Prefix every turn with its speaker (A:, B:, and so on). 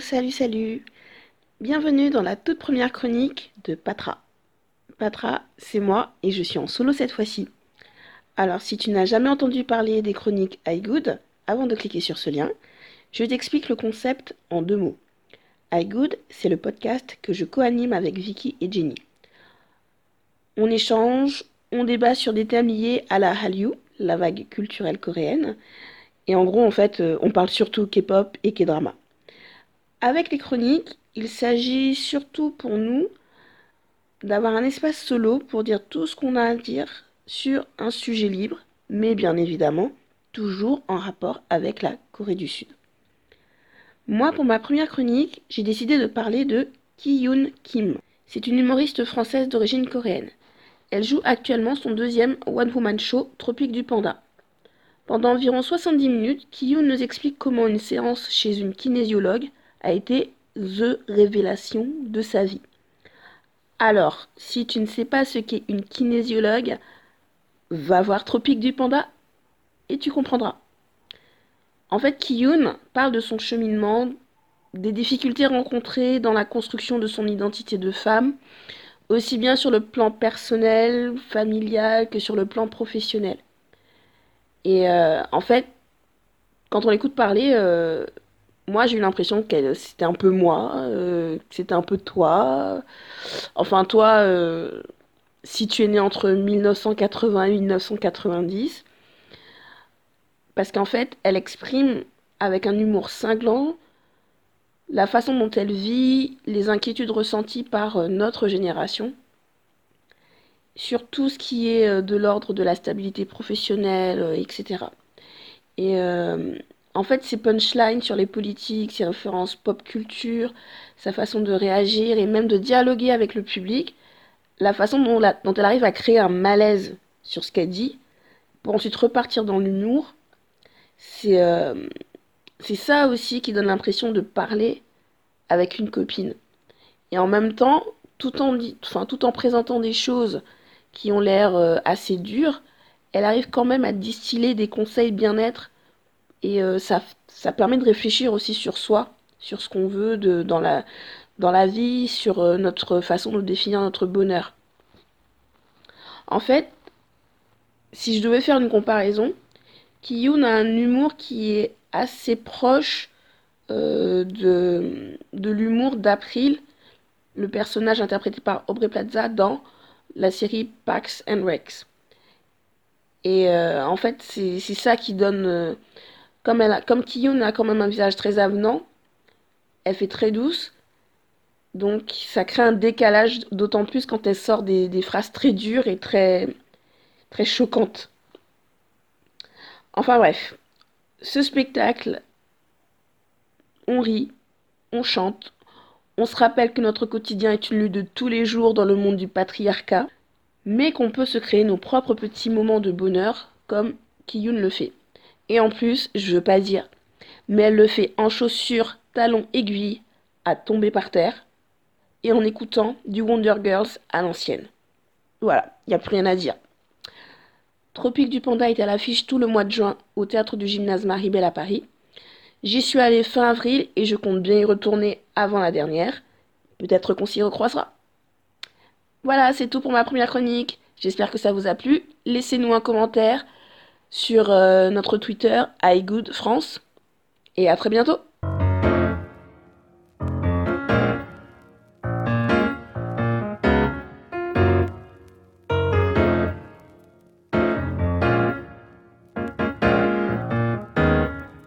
A: Salut, salut. Bienvenue dans la toute première chronique de Patra. Patra, c'est moi et je suis en solo cette fois-ci. Alors, si tu n'as jamais entendu parler des chroniques iGood, avant de cliquer sur ce lien, je t'explique le concept en deux mots. iGood, c'est le podcast que je co-anime avec Vicky et Jenny. On échange, on débat sur des thèmes liés à la Hallyu, la vague culturelle coréenne, et en gros, en fait, euh, on parle surtout K-pop et K-drama. Avec les chroniques, il s'agit surtout pour nous d'avoir un espace solo pour dire tout ce qu'on a à dire sur un sujet libre, mais bien évidemment, toujours en rapport avec la Corée du Sud. Moi, pour ma première chronique, j'ai décidé de parler de Ki-yoon Kim. C'est une humoriste française d'origine coréenne. Elle joue actuellement son deuxième one-woman show, Tropique du Panda. Pendant environ 70 minutes, Kiyun nous explique comment une séance chez une kinésiologue a été THE révélation de sa vie. Alors, si tu ne sais pas ce qu'est une kinésiologue, va voir Tropique du Panda et tu comprendras. En fait, Kiyun parle de son cheminement, des difficultés rencontrées dans la construction de son identité de femme, aussi bien sur le plan personnel, familial que sur le plan professionnel. Et euh, en fait, quand on l'écoute parler, euh, moi j'ai eu l'impression que c'était un peu moi, euh, que c'était un peu toi. Enfin, toi, si tu es né entre 1980 et 1990, parce qu'en fait, elle exprime avec un humour cinglant la façon dont elle vit les inquiétudes ressenties par notre génération sur tout ce qui est euh, de l'ordre de la stabilité professionnelle, etc. Euh, et euh, en fait, ses punchlines sur les politiques, ses références pop culture, sa façon de réagir et même de dialoguer avec le public, la façon dont, elle arrive à créer un malaise sur ce qu'elle dit, pour ensuite repartir dans l'humour, c'est c'est ça aussi qui donne l'impression de parler avec une copine. Et en même temps, tout en, présentant des choses qui ont l'air euh, assez durs, elle arrive quand même à distiller des conseils bien-être et euh, ça, ça permet de réfléchir aussi sur soi, sur ce qu'on veut de, dans, la, dans la vie, sur euh, notre façon de définir notre bonheur. En fait, si je devais faire une comparaison, Kiyun a un humour qui est assez proche de, de l'humour d'April, le personnage interprété par Aubrey Plaza dans la série Pax and Rex. Et euh, en fait, c'est ça qui donne. Euh, comme, elle a, Kiyun a quand même un visage très avenant, elle fait très douce. Donc ça crée un décalage, d'autant plus quand elle sort des, des, phrases très dures et très, très choquantes. Enfin bref, ce spectacle, on rit, on chante, on se rappelle que notre quotidien est une lutte de tous les jours dans le monde du patriarcat, mais qu'on peut se créer nos propres petits moments de bonheur, comme Kiyun le fait. Et en plus, je veux pas dire, mais elle le fait en chaussures, talons aiguilles, à tomber par terre, et en écoutant du Wonder Girls à l'ancienne. Voilà, il n'y a plus rien à dire. Tropique du Panda est à l'affiche tout le mois de juin au théâtre du gymnase Maribel à Paris. J'y suis allée fin avril et je compte bien y retourner avant la dernière. Peut-être qu'on s'y recroisera. Voilà, c'est tout pour ma première chronique. J'espère que ça vous a plu. Laissez-nous un commentaire sur euh, notre Twitter iGoodFrance. Et à très bientôt